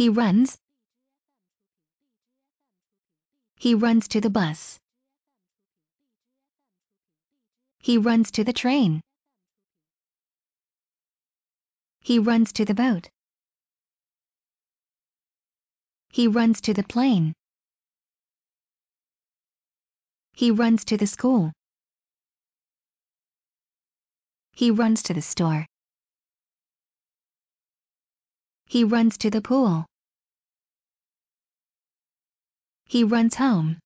He runs. He runs to the bus. He runs to the train. He runs to the boat. He runs to the plane. He runs to the school. He runs to the store. He runs to the pool. He runs home.